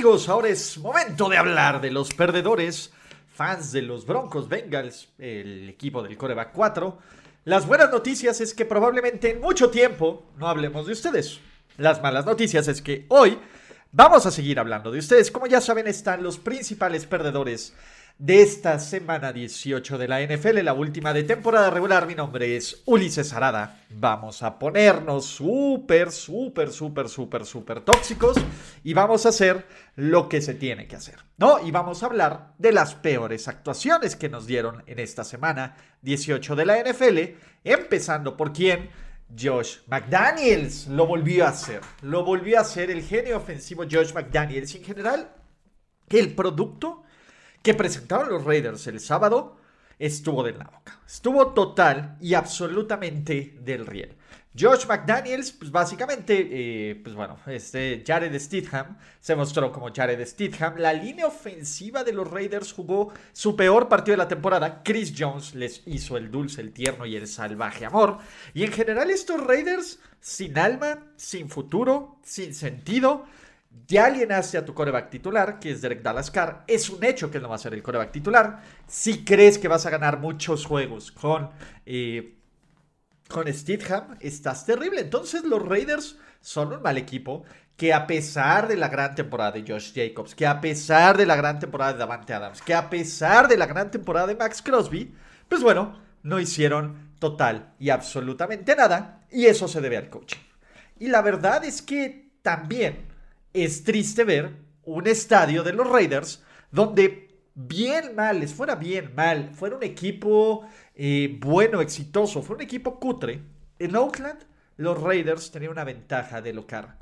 Amigos, ahora es momento de hablar de los perdedores, fans de los Broncos Bengals, el equipo del Coreback 4. Las buenas noticias es que probablemente en mucho tiempo no hablemos de ustedes. Las malas noticias es que hoy vamos a seguir hablando de ustedes. Como ya saben, están los principales perdedores de esta semana 18 de la NFL, la última de temporada regular. Mi nombre es Ulises Arada. Vamos a ponernos súper, súper, súper, súper, súper tóxicos y vamos a hacer lo que se tiene que hacer, ¿no? Y vamos a hablar de las peores actuaciones que nos dieron en esta semana 18 de la NFL, empezando por quién. Josh McDaniels lo volvió a hacer. Lo volvió a hacer el genio ofensivo Josh McDaniels. En general, el producto que presentaron los Raiders el sábado estuvo de la boca. Estuvo total y absolutamente del riel. Josh McDaniels, pues básicamente, eh, pues bueno, este Jared Stidham se mostró como Jared Stidham. La línea ofensiva de los Raiders jugó su peor partido de la temporada. Chris Jones les hizo el dulce, el tierno y el salvaje amor. Y en general estos Raiders, sin alma, sin futuro, sin sentido, ya alienaste a tu coreback titular, que es Derek Dalascar. Es un hecho que él no va a ser el coreback titular. Si crees que vas a ganar muchos juegos con, eh, con Steedham, estás terrible. Entonces los Raiders son un mal equipo que a pesar de la gran temporada de Josh Jacobs, que a pesar de la gran temporada de Davante Adams, que a pesar de la gran temporada de Max Crosby, pues bueno, no hicieron total y absolutamente nada. Y eso se debe al coaching. Y la verdad es que también es triste ver un estadio de los Raiders donde bien mal, les fuera bien mal, fuera un equipo eh, bueno, exitoso, fue un equipo cutre. En Oakland, los Raiders tenían una ventaja de local.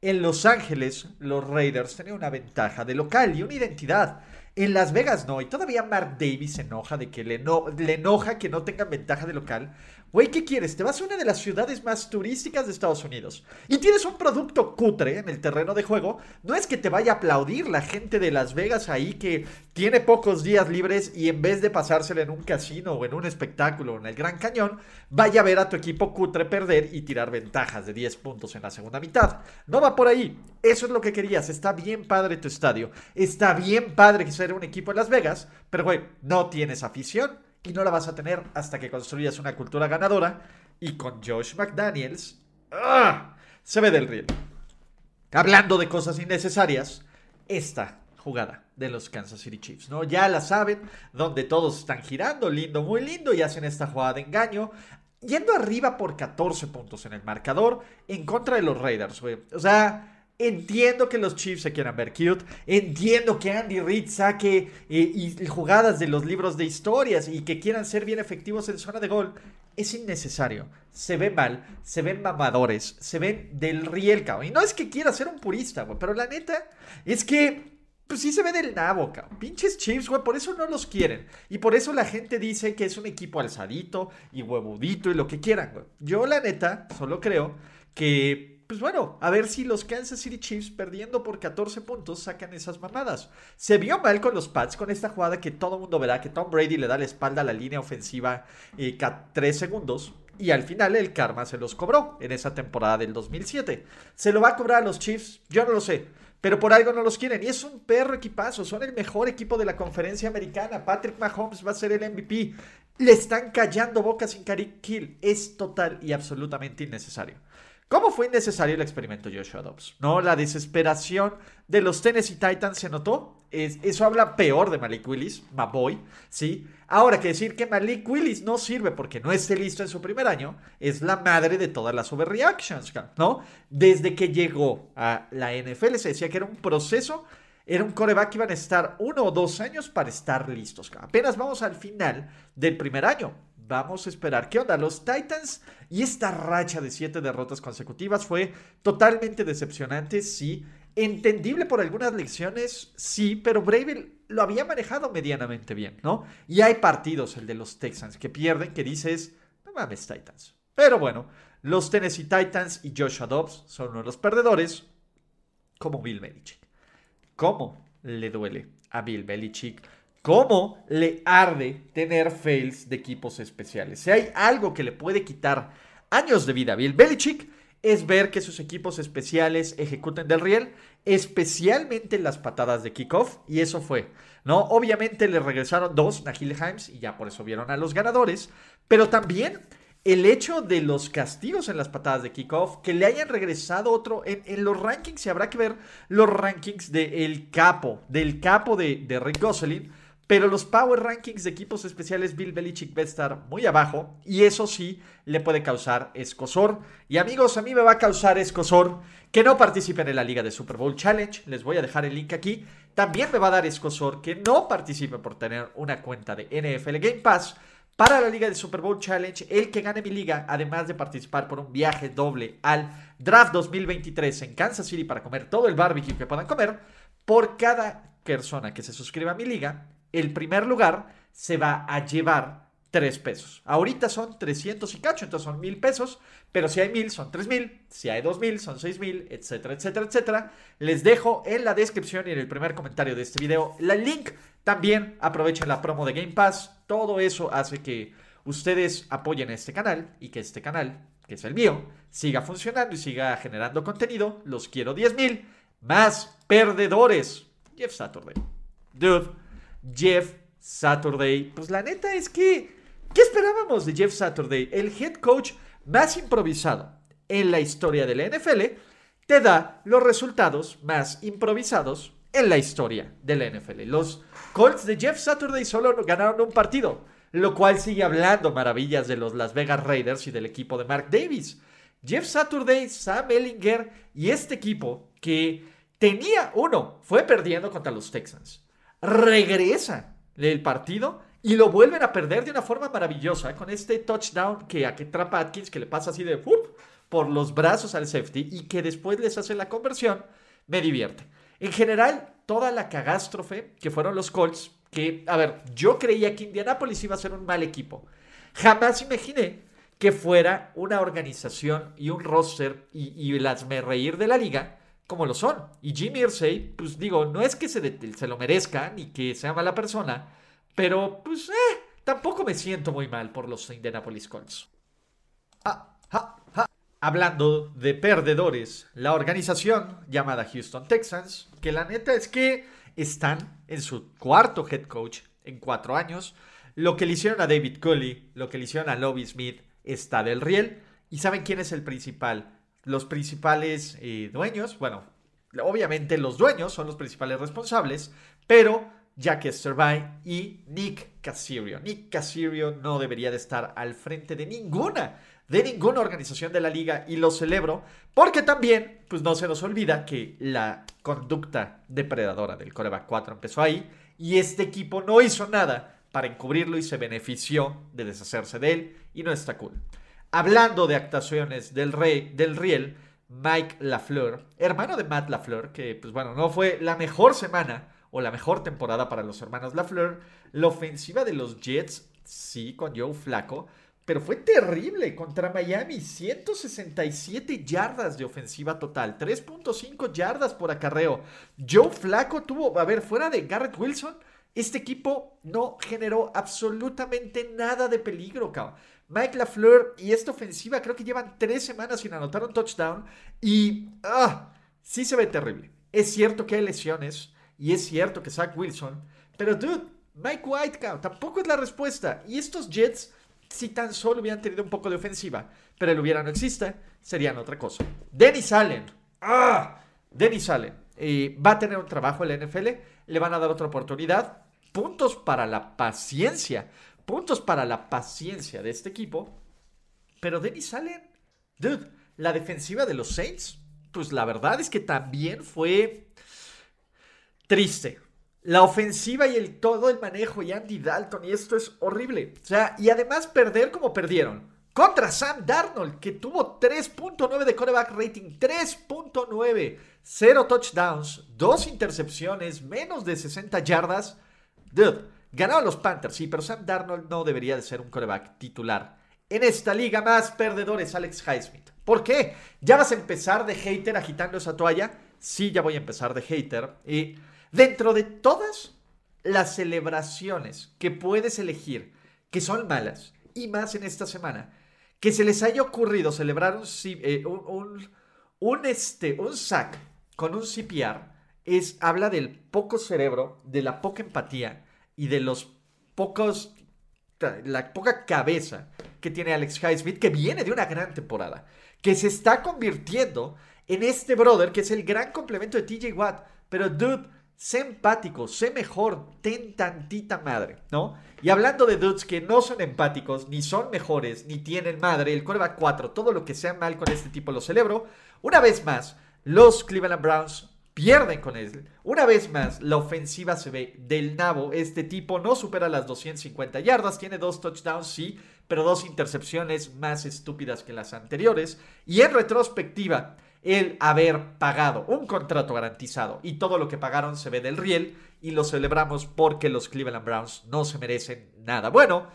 En Los Ángeles, los Raiders tenían una ventaja de local y una identidad. En Las Vegas no, y todavía Mark Davis se enoja de que le, le enoja que no tengan ventaja de local, Güey, ¿qué quieres? Te vas a una de las ciudades más turísticas de Estados Unidos y tienes un producto cutre en el terreno de juego. No es que te vaya a aplaudir la gente de Las Vegas ahí que tiene pocos días libres y en vez de pasársela en un casino o en un espectáculo en el Gran Cañón, vaya a ver a tu equipo cutre perder y tirar ventajas de 10 puntos en la segunda mitad. No va por ahí. Eso es lo que querías. Está bien padre tu estadio. Está bien padre que sea un equipo en Las Vegas, pero güey, no tienes afición y no la vas a tener hasta que construyas una cultura ganadora. Y con Josh McDaniels, ¡ah! se ve del riel. Hablando de cosas innecesarias, esta jugada de los Kansas City Chiefs, ¿no? Ya la saben, donde todos están girando, lindo, muy lindo, y hacen esta jugada de engaño, yendo arriba por 14 puntos en el marcador en contra de los Raiders, güey. O sea, Entiendo que los Chiefs se quieran ver cute. Entiendo que Andy Reid saque eh, jugadas de los libros de historias y que quieran ser bien efectivos en zona de gol. Es innecesario. Se ve mal, se ven mamadores, se ven del riel, cabrón. Y no es que quiera ser un purista, güey, pero la neta es que pues sí se ve del nabo, cabrón. Pinches Chiefs, güey, por eso no los quieren. Y por eso la gente dice que es un equipo alzadito y huevudito y lo que quieran, güey. Yo, la neta, solo creo que pues bueno, a ver si los Kansas City Chiefs perdiendo por 14 puntos sacan esas mamadas. Se vio mal con los Pats con esta jugada que todo mundo verá que Tom Brady le da la espalda a la línea ofensiva eh, 3 segundos. Y al final el karma se los cobró en esa temporada del 2007. ¿Se lo va a cobrar a los Chiefs? Yo no lo sé. Pero por algo no los quieren. Y es un perro equipazo. Son el mejor equipo de la conferencia americana. Patrick Mahomes va a ser el MVP. Le están callando bocas sin Karik Kill. Es total y absolutamente innecesario. ¿Cómo fue innecesario el experimento Joshua Dobbs? ¿No? La desesperación de los Tennessee Titans se notó. Es, eso habla peor de Malik Willis, Maboy, ¿sí? Ahora, que decir que Malik Willis no sirve porque no esté listo en su primer año, es la madre de todas las overreactions, ¿no? Desde que llegó a la NFL se decía que era un proceso, era un coreback que iban a estar uno o dos años para estar listos. Apenas vamos al final del primer año. Vamos a esperar. ¿Qué onda? Los Titans y esta racha de siete derrotas consecutivas fue totalmente decepcionante. Sí, Entendible por algunas lecciones, sí, pero Bravel lo había manejado medianamente bien, ¿no? Y hay partidos, el de los Texans, que pierden, que dices, no mames, Titans. Pero bueno, los Tennessee Titans y Joshua Dobbs son uno de los perdedores, como Bill Belichick. ¿Cómo le duele a Bill Belichick? ¿Cómo le arde tener fails de equipos especiales? Si hay algo que le puede quitar años de vida a Bill Belichick, es ver que sus equipos especiales ejecuten del riel, especialmente las patadas de kickoff, y eso fue, ¿no? Obviamente le regresaron dos Nahil Himes y ya por eso vieron a los ganadores, pero también el hecho de los castigos en las patadas de kickoff, que le hayan regresado otro en, los rankings, y habrá que ver los rankings del capo, del capo de, de Rick Gosselin pero los Power Rankings de equipos especiales Bill Belichick va a estar muy abajo y eso sí le puede causar escosor. Y amigos, a mí me va a causar escosor que no participen en la Liga de Super Bowl Challenge. Les voy a dejar el link aquí. También me va a dar escosor que no participen por tener una cuenta de NFL Game Pass. Para la Liga de Super Bowl Challenge, el que gane mi liga, además de participar por un viaje doble al Draft 2023 en Kansas City para comer todo el barbecue que puedan comer, por cada persona que se suscriba a mi liga, el primer lugar se va a llevar 3 pesos. Ahorita son 300 y cacho, entonces son mil pesos, pero si hay mil son 3 mil, si hay 2 mil son 6 mil, etcétera, etcétera, etcétera. Les dejo en la descripción y en el primer comentario de este video el link. También aprovechen la promo de Game Pass. Todo eso hace que ustedes apoyen este canal y que este canal, que es el mío, siga funcionando y siga generando contenido. Los quiero 10 mil más perdedores. Jeff Saturday. Dude. Jeff Saturday. Pues la neta es que, ¿qué esperábamos de Jeff Saturday? El head coach más improvisado en la historia de la NFL te da los resultados más improvisados en la historia de la NFL. Los Colts de Jeff Saturday solo ganaron un partido, lo cual sigue hablando maravillas de los Las Vegas Raiders y del equipo de Mark Davis. Jeff Saturday, Sam Ellinger y este equipo que tenía uno, fue perdiendo contra los Texans regresa el partido y lo vuelven a perder de una forma maravillosa con este touchdown que a que trapa Atkins que le pasa así de por los brazos al safety y que después les hace la conversión, me divierte. En general, toda la cagástrofe que fueron los Colts, que, a ver, yo creía que Indianapolis iba a ser un mal equipo. Jamás imaginé que fuera una organización y un roster y, y las me reír de la liga como lo son. Y Jimmy Irsay, pues digo, no es que se, se lo merezca ni que sea mala persona, pero pues eh, tampoco me siento muy mal por los Indianapolis Colts. Hablando de perdedores, la organización llamada Houston Texans, que la neta es que están en su cuarto head coach en cuatro años. Lo que le hicieron a David Culley, lo que le hicieron a Lobby Smith, está del riel. ¿Y saben quién es el principal? Los principales eh, dueños, bueno, obviamente los dueños son los principales responsables, pero Jack Esterby y Nick Cassirio. Nick Cassirio no debería de estar al frente de ninguna, de ninguna organización de la liga y lo celebro porque también, pues no se nos olvida que la conducta depredadora del Coreback 4 empezó ahí y este equipo no hizo nada para encubrirlo y se benefició de deshacerse de él y no está cool. Hablando de actuaciones del rey del Riel, Mike LaFleur, hermano de Matt LaFleur, que pues bueno, no fue la mejor semana o la mejor temporada para los hermanos LaFleur. La ofensiva de los Jets, sí, con Joe Flaco, pero fue terrible contra Miami. 167 yardas de ofensiva total, 3.5 yardas por acarreo. Joe Flaco tuvo, a ver, fuera de Garrett Wilson, este equipo no generó absolutamente nada de peligro, cabrón. Mike LaFleur y esta ofensiva creo que llevan tres semanas sin anotar un touchdown y ah, sí se ve terrible. Es cierto que hay lesiones y es cierto que Zach Wilson, pero dude, Mike White tampoco es la respuesta. Y estos Jets, si tan solo hubieran tenido un poco de ofensiva, pero el hubiera no existe, serían otra cosa. Dennis Allen, ah, Dennis Allen eh, va a tener un trabajo en la NFL, le van a dar otra oportunidad. Puntos para la paciencia puntos para la paciencia de este equipo. Pero Dennis Allen, dude, la defensiva de los Saints, pues la verdad es que también fue triste. La ofensiva y el todo el manejo y Andy Dalton, y esto es horrible. O sea, y además perder como perdieron contra Sam Darnold, que tuvo 3.9 de coreback rating, 3.9, 0 touchdowns, 2 intercepciones, menos de 60 yardas. Dude, ganaron los Panthers, sí, pero Sam Darnold no debería de ser un coreback titular. En esta liga más perdedores, Alex Highsmith. ¿Por qué? ¿Ya vas a empezar de hater agitando esa toalla? Sí, ya voy a empezar de hater. Y dentro de todas las celebraciones que puedes elegir, que son malas, y más en esta semana, que se les haya ocurrido celebrar un, eh, un, este, un sack con un CPR, es, habla del poco cerebro, de la poca empatía y de los pocos, la poca cabeza que tiene Alex Highsmith, que viene de una gran temporada, que se está convirtiendo en este brother que es el gran complemento de TJ Watt. Pero, dude, sé empático, sé mejor, ten tantita madre, ¿no? Y hablando de dudes que no son empáticos, ni son mejores, ni tienen madre, el coreback 4, todo lo que sea mal con este tipo lo celebro. Una vez más, los Cleveland Browns pierden con él. Una vez más, la ofensiva se ve del nabo. Este tipo no supera las 250 yardas, tiene dos touchdowns, sí, pero dos intercepciones más estúpidas que las anteriores. Y en retrospectiva, el haber pagado un contrato garantizado y todo lo que pagaron se ve del riel y lo celebramos porque los Cleveland Browns no se merecen nada bueno.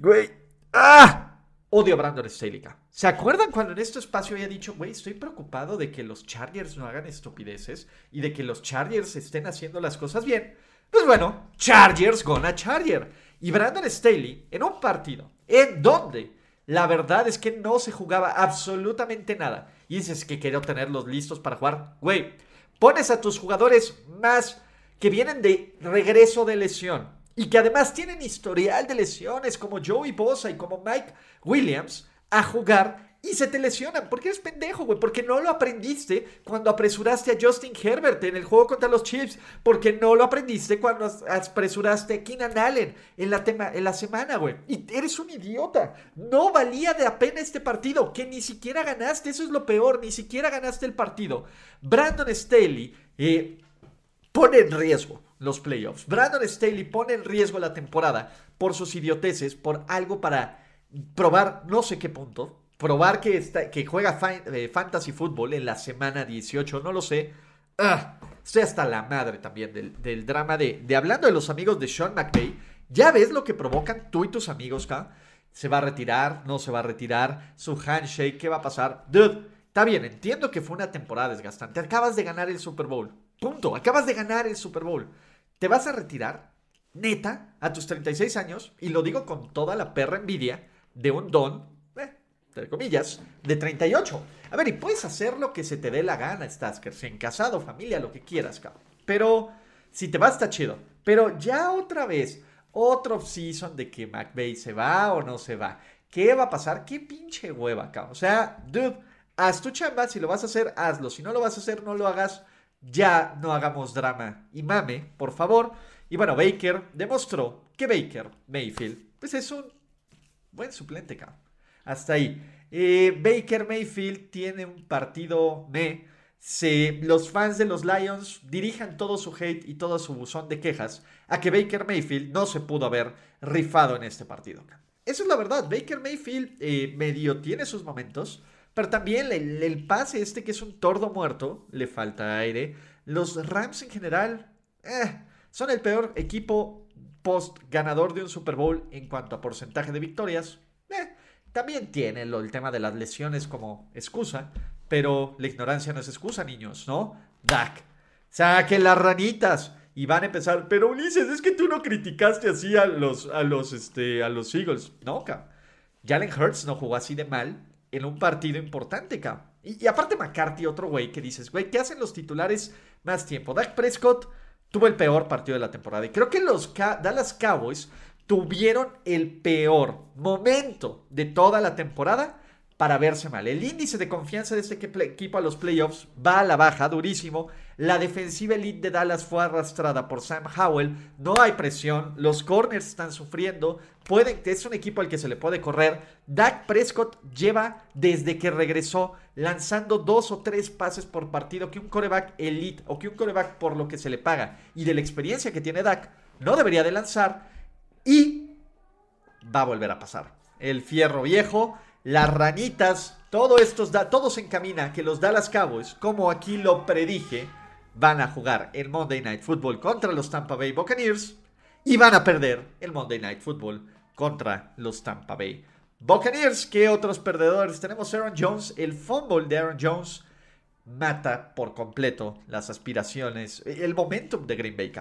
Güey. ¡Ah! Odio a Brandon Staley. ¿Se acuerdan cuando en este espacio había dicho, güey, estoy preocupado de que los Chargers no hagan estupideces y de que los Chargers estén haciendo las cosas bien? Pues bueno, Chargers gonna Charger. Y Brandon Staley, en un partido en donde la verdad es que no se jugaba absolutamente nada. Y dices que quiero tenerlos listos para jugar. Güey, pones a tus jugadores más que vienen de regreso de lesión y que además tienen historial de lesiones como Joey Bosa y como Mike Williams a jugar y se te lesionan. ¿Por qué eres pendejo, güey? Porque no lo aprendiste cuando apresuraste a Justin Herbert en el juego contra los Chiefs. Porque no lo aprendiste cuando apresuraste a Keenan Allen en la, tema, en la semana, güey. Y eres un idiota. No valía de la pena este partido. Que ni siquiera ganaste. Eso es lo peor. Ni siquiera ganaste el partido. Brandon Staley eh, pone en riesgo los playoffs. Brandon Staley pone en riesgo la temporada por sus idioteces, por algo para probar no sé qué punto probar que, está, que juega eh, fantasy fútbol en la semana 18, no lo sé. Ah, estoy hasta la madre también del, drama de, de, hablando de los amigos de Sean McVay. Ya ves lo que provocan tú y tus amigos, ¿ca? ¿Se va a retirar? ¿No se va a retirar? ¿Su handshake? ¿Qué va a pasar? Dude, está bien, entiendo que fue una temporada desgastante. Acabas de ganar el Super Bowl. Punto. Acabas de ganar el Super Bowl. ¿Te vas a retirar? Neta, a tus 36 años, y lo digo con toda la perra envidia de un don entre comillas, de 38. A ver, y puedes hacer lo que se te dé la gana, Staskers, en casado, familia, lo que quieras, cabrón. Pero si te va, está chido. Pero ya otra vez, otro season de que McVeigh se va o no se va. ¿Qué va a pasar? ¿Qué pinche hueva, cabrón? O sea, dude, haz tu chamba, si lo vas a hacer, hazlo. Si no lo vas a hacer, no lo hagas. Ya no hagamos drama y mame, por favor. Y bueno, Baker demostró que Baker Mayfield, pues es un buen suplente, cabrón. Hasta ahí. Eh, Baker Mayfield tiene un partido me. Se, los fans de los Lions dirijan todo su hate y todo su buzón de quejas a que Baker Mayfield no se pudo haber rifado en este partido. Eso es la verdad. Baker Mayfield eh, medio tiene sus momentos, pero también el, pase este que es un tordo muerto, le falta aire. Los Rams en general eh, son el peor equipo post ganador de un Super Bowl en cuanto a porcentaje de victorias. También tiene el tema de las lesiones como excusa, pero la ignorancia no es excusa, niños, ¿no? Dak, saquen las ranitas y van a empezar. Pero Ulises, es que tú no criticaste así a los, a los, este, a los Eagles. No, cabrón. Jalen Hurts no jugó así de mal en un partido importante, cabrón. Y, y, aparte McCarthy, otro güey que dices, güey, ¿qué hacen los titulares más tiempo? Dak Prescott tuvo el peor partido de la temporada. Y creo que los Dallas Cowboys tuvieron el peor momento de toda la temporada para verse mal. El índice de confianza de este equipo a los playoffs va a la baja, durísimo. La defensiva elite de Dallas fue arrastrada por Sam Howell. No hay presión. Los corners están sufriendo. Pueden, es un equipo al que se le puede correr. Dak Prescott lleva desde que regresó lanzando dos o tres pases por partido que un coreback elite o que un coreback por lo que se le paga y de la experiencia que tiene Dak no debería de lanzar. Y va a volver a pasar. El fierro viejo, las ranitas, todo esto, todo se encamina que los Dallas Cowboys, como aquí lo predije, van a jugar el Monday Night Football contra los Tampa Bay Buccaneers y van a perder el Monday Night Football contra los Tampa Bay Buccaneers. ¿Qué otros perdedores? Tenemos Aaron Jones, el fumble de Aaron Jones mata por completo las aspiraciones, el momentum de Green Bay.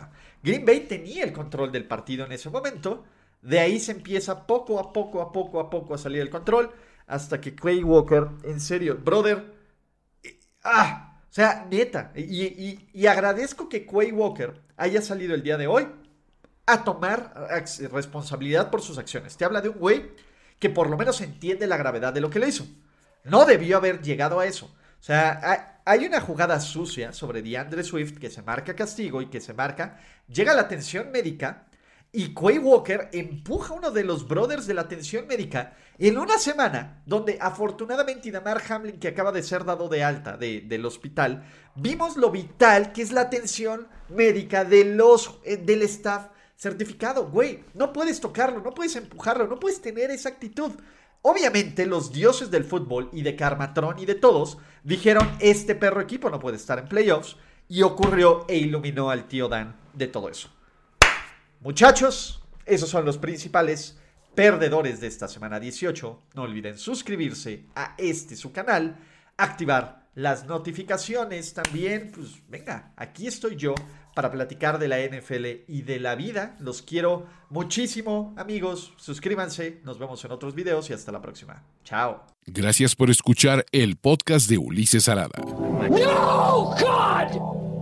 Green Bay tenía el control del partido en ese momento. De ahí se empieza poco a poco, a poco a poco a salir el control. Hasta que Clay Walker, en serio, brother. ¡Ah! O sea, neta. Y, agradezco que Quay Walker haya salido el día de hoy a tomar responsabilidad por sus acciones. Te habla de un güey que por lo menos entiende la gravedad de lo que le hizo. No debió haber llegado a eso. O sea, hay una jugada sucia sobre DeAndre Swift que se marca castigo y que se marca. Llega la atención médica y Quay Walker empuja a uno de los brothers de la atención médica en una semana donde afortunadamente Idamar Hamlin, que acaba de ser dado de alta del hospital, vimos lo vital que es la atención médica de los, eh, del staff certificado. Güey, no puedes tocarlo, no puedes empujarlo, no puedes tener esa actitud. Obviamente los dioses del fútbol y de Carmatron y de todos dijeron este perro equipo no puede estar en playoffs y ocurrió e iluminó al tío Dan de todo eso. Muchachos, esos son los principales perdedores de esta semana 18. No olviden suscribirse a este su canal, activar las notificaciones también. Pues venga, aquí estoy yo para platicar de la NFL y de la vida. Los quiero muchísimo, amigos. Suscríbanse, nos vemos en otros videos y hasta la próxima. Chao. Gracias por escuchar el podcast de Ulises Arada. No, God!